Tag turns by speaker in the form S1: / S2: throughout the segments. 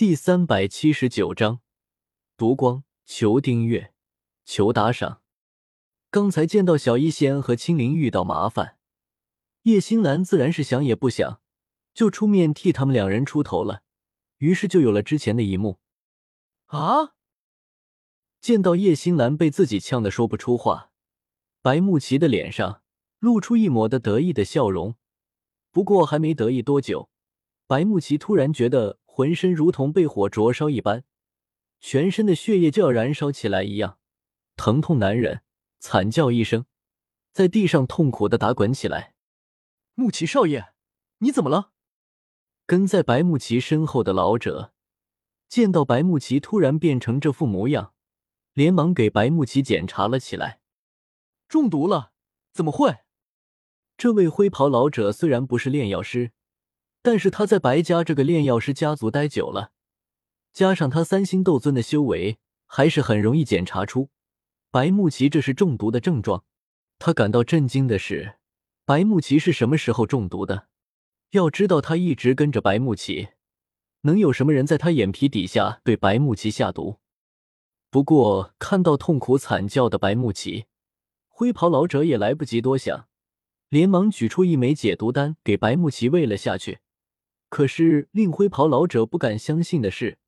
S1: 第三百七十九章，读光，求订阅，求打赏。刚才见到小医仙和青灵遇到麻烦，叶星兰自然是想也不想，就出面替他们两人出头了。于是就有了之前的一幕。
S2: 啊！
S1: 见到叶星兰被自己呛得说不出话，白木奇的脸上露出一抹的得意的笑容。不过还没得意多久，白木奇突然觉得浑身如同被火灼烧一般，全身的血液就要燃烧起来一样，疼痛难忍，惨叫一声，在地上痛苦的打滚起来。
S2: 木奇少爷，你怎么了？
S1: 跟在白木奇身后的老者见到白木奇突然变成这副模样，连忙给白木奇检查了起来。
S2: 中毒了？怎么会？
S1: 这位灰袍老者虽然不是炼药师，但是他在白家这个炼药师家族待久了，加上他三星斗尊的修为，还是很容易检查出白木奇这是中毒的症状。他感到震惊的是，白木奇是什么时候中毒的？要知道，他一直跟着白木奇，能有什么人在他眼皮底下对白木奇下毒？不过看到痛苦惨叫的白木奇，灰袍老者也来不及多想。连忙举出一枚解毒丹给白木奇喂了下去，可是令灰袍老者不敢相信的是，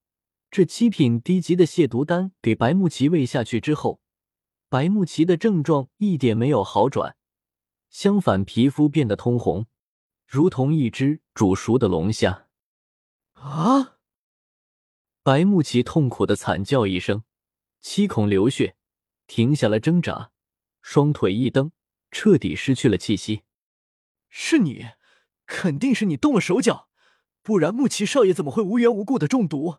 S1: 这七品低级的泻毒丹给白木奇喂下去之后，白木奇的症状一点没有好转，相反，皮肤变得通红，如同一只煮熟的龙虾。
S2: 啊！
S1: 白木奇痛苦的惨叫一声，七孔流血，停下了挣扎，双腿一蹬。彻底失去了气息。
S2: 是你，肯定是你动了手脚，不然穆奇少爷怎么会无缘无故的中毒？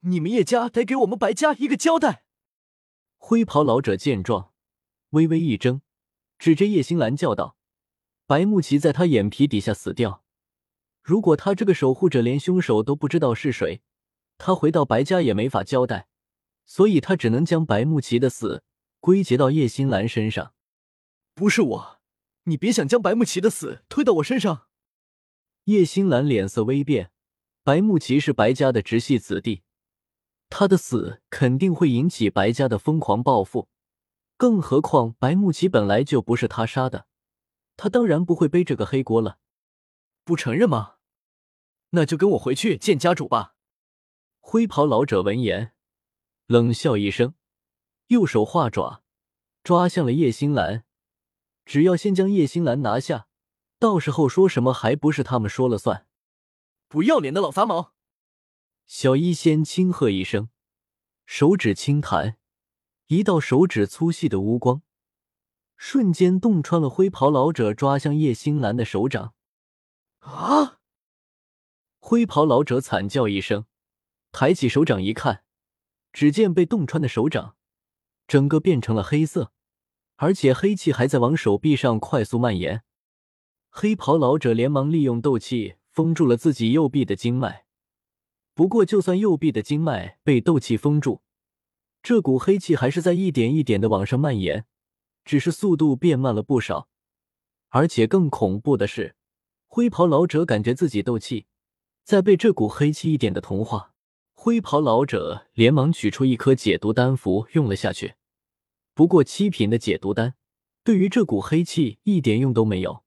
S2: 你们叶家得给我们白家一个交代。
S1: 灰袍老者见状，微微一怔，指着叶星兰叫道：“白木奇在他眼皮底下死掉，如果他这个守护者连凶手都不知道是谁，他回到白家也没法交代，所以他只能将白木奇的死归结到叶星兰身上。”
S2: 不是我，你别想将白木奇的死推到我身上。
S1: 叶星兰脸色微变，白木奇是白家的直系子弟，他的死肯定会引起白家的疯狂报复。更何况白木奇本来就不是他杀的，他当然不会背这个黑锅了。
S2: 不承认吗？那就跟我回去见家主吧。
S1: 灰袍老者闻言冷笑一声，右手画爪，抓向了叶星兰。只要先将叶星兰拿下，到时候说什么还不是他们说了算？
S2: 不要脸的老杂毛！
S1: 小医仙轻喝一声，手指轻弹，一道手指粗细的乌光，瞬间洞穿了灰袍老者抓向叶星兰的手掌。
S2: 啊！
S1: 灰袍老者惨叫一声，抬起手掌一看，只见被洞穿的手掌，整个变成了黑色。而且黑气还在往手臂上快速蔓延，黑袍老者连忙利用斗气封住了自己右臂的经脉。不过，就算右臂的经脉被斗气封住，这股黑气还是在一点一点的往上蔓延，只是速度变慢了不少。而且更恐怖的是，灰袍老者感觉自己斗气在被这股黑气一点的同化。灰袍老者连忙取出一颗解毒丹服，用了下去。不过七品的解毒丹，对于这股黑气一点用都没有。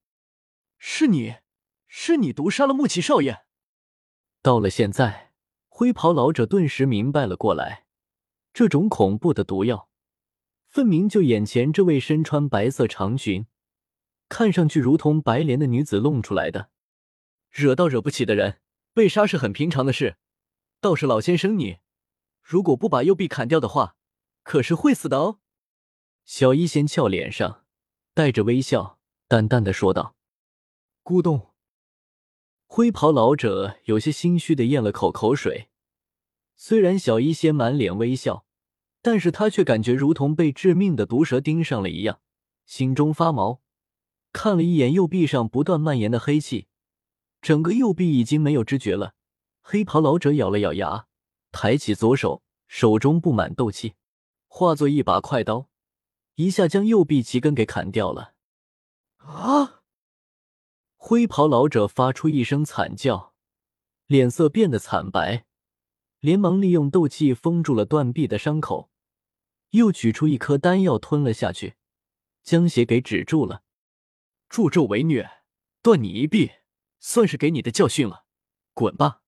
S2: 是你，是你毒杀了木奇少爷。
S1: 到了现在，灰袍老者顿时明白了过来，这种恐怖的毒药，分明就眼前这位身穿白色长裙、看上去如同白莲的女子弄出来的。惹到惹不起的人，被杀是很平常的事。倒是老先生你，如果不把右臂砍掉的话，可是会死的哦。小医仙俏脸上带着微笑，淡淡的说道：“
S2: 咕咚。”
S1: 灰袍老者有些心虚的咽了口口水。虽然小医仙满脸微笑，但是他却感觉如同被致命的毒蛇盯上了一样，心中发毛。看了一眼右臂上不断蔓延的黑气，整个右臂已经没有知觉了。黑袍老者咬了咬牙，抬起左手，手中布满斗气，化作一把快刀。一下将右臂齐根给砍掉了！
S2: 啊！
S1: 灰袍老者发出一声惨叫，脸色变得惨白，连忙利用斗气封住了断臂的伤口，又取出一颗丹药吞了下去，将血给止住了。
S2: 助纣为虐，断你一臂，算是给你的教训了。滚吧！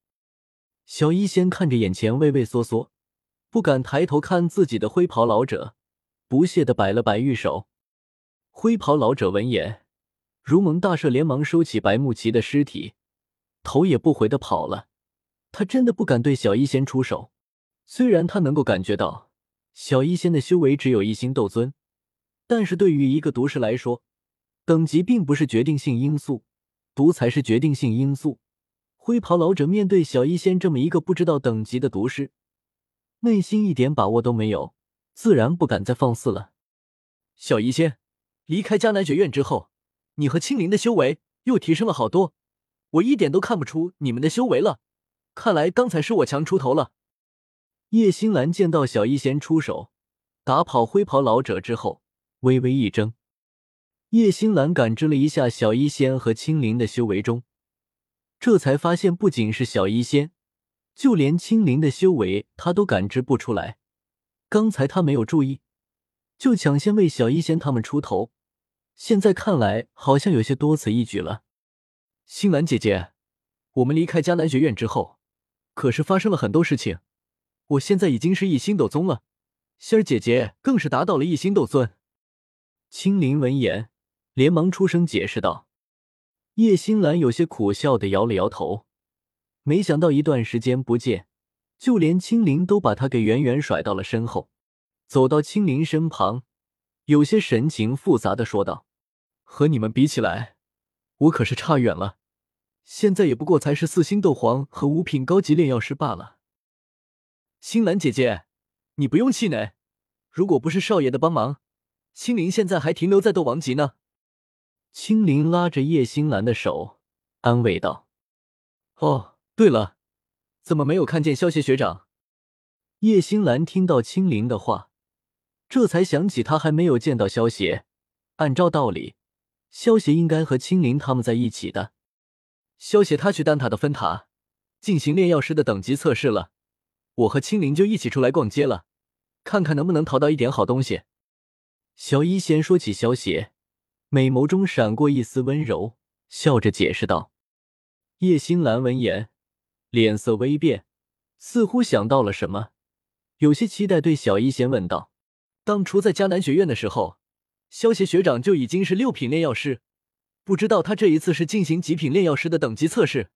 S1: 小医仙看着眼前畏畏缩缩、不敢抬头看自己的灰袍老者，不屑的摆了摆玉手。灰袍老者闻言，如蒙大赦，连忙收起白木齐的尸体，头也不回的跑了。他真的不敢对小医仙出手，虽然他能够感觉到小医仙的修为只有一星斗尊，但是对于一个毒师来说，等级并不是决定性因素，毒才是决定性因素。灰袍老者面对小医仙这么一个不知道等级的毒师，内心一点把握都没有，自然不敢再放肆了。
S2: 小医仙，离开迦南学院之后，你和青灵的修为又提升了好多，我一点都看不出你们的修为了。看来刚才是我强出头了。
S1: 叶星兰见到小医仙出手打跑灰袍老者之后，微微一怔。叶星兰感知了一下小医仙和青灵的修为中，这才发现不仅是小医仙，就连青灵的修为他都感知不出来。刚才他没有注意，就抢先为小医仙他们出头，现在看来好像有些多此一举了。
S2: 星兰姐姐，我们离开迦南学院之后。可是发生了很多事情，我现在已经是一星斗宗了，仙儿姐姐更是达到了一星斗尊。
S1: 青灵闻言，连忙出声解释道。叶星兰有些苦笑的摇了摇头，没想到一段时间不见，就连青灵都把她给远远甩到了身后。走到青灵身旁，有些神情复杂的说道：“
S2: 和你们比起来，我可是差远了。”现在也不过才是四星斗皇和五品高级炼药师罢了。青兰姐姐，你不用气馁，如果不是少爷的帮忙，青灵现在还停留在斗王级呢。
S1: 青灵拉着叶星兰的手，安慰道：“
S2: 哦，对了，怎么没有看见萧邪学长？”
S1: 叶星兰听到青灵的话，这才想起他还没有见到萧邪。按照道理，萧邪应该和青灵他们在一起的。
S2: 萧协他去丹塔的分塔进行炼药师的等级测试了，我和青灵就一起出来逛街了，看看能不能淘到一点好东西。
S1: 小医仙说起萧协，美眸中闪过一丝温柔，笑着解释道。叶星兰闻言，脸色微变，似乎想到了什么，有些期待，对小医仙问道：“
S2: 当初在迦南学院的时候，萧协学长就已经是六品炼药师。”不知道他这一次是进行极品炼药师的等级测试。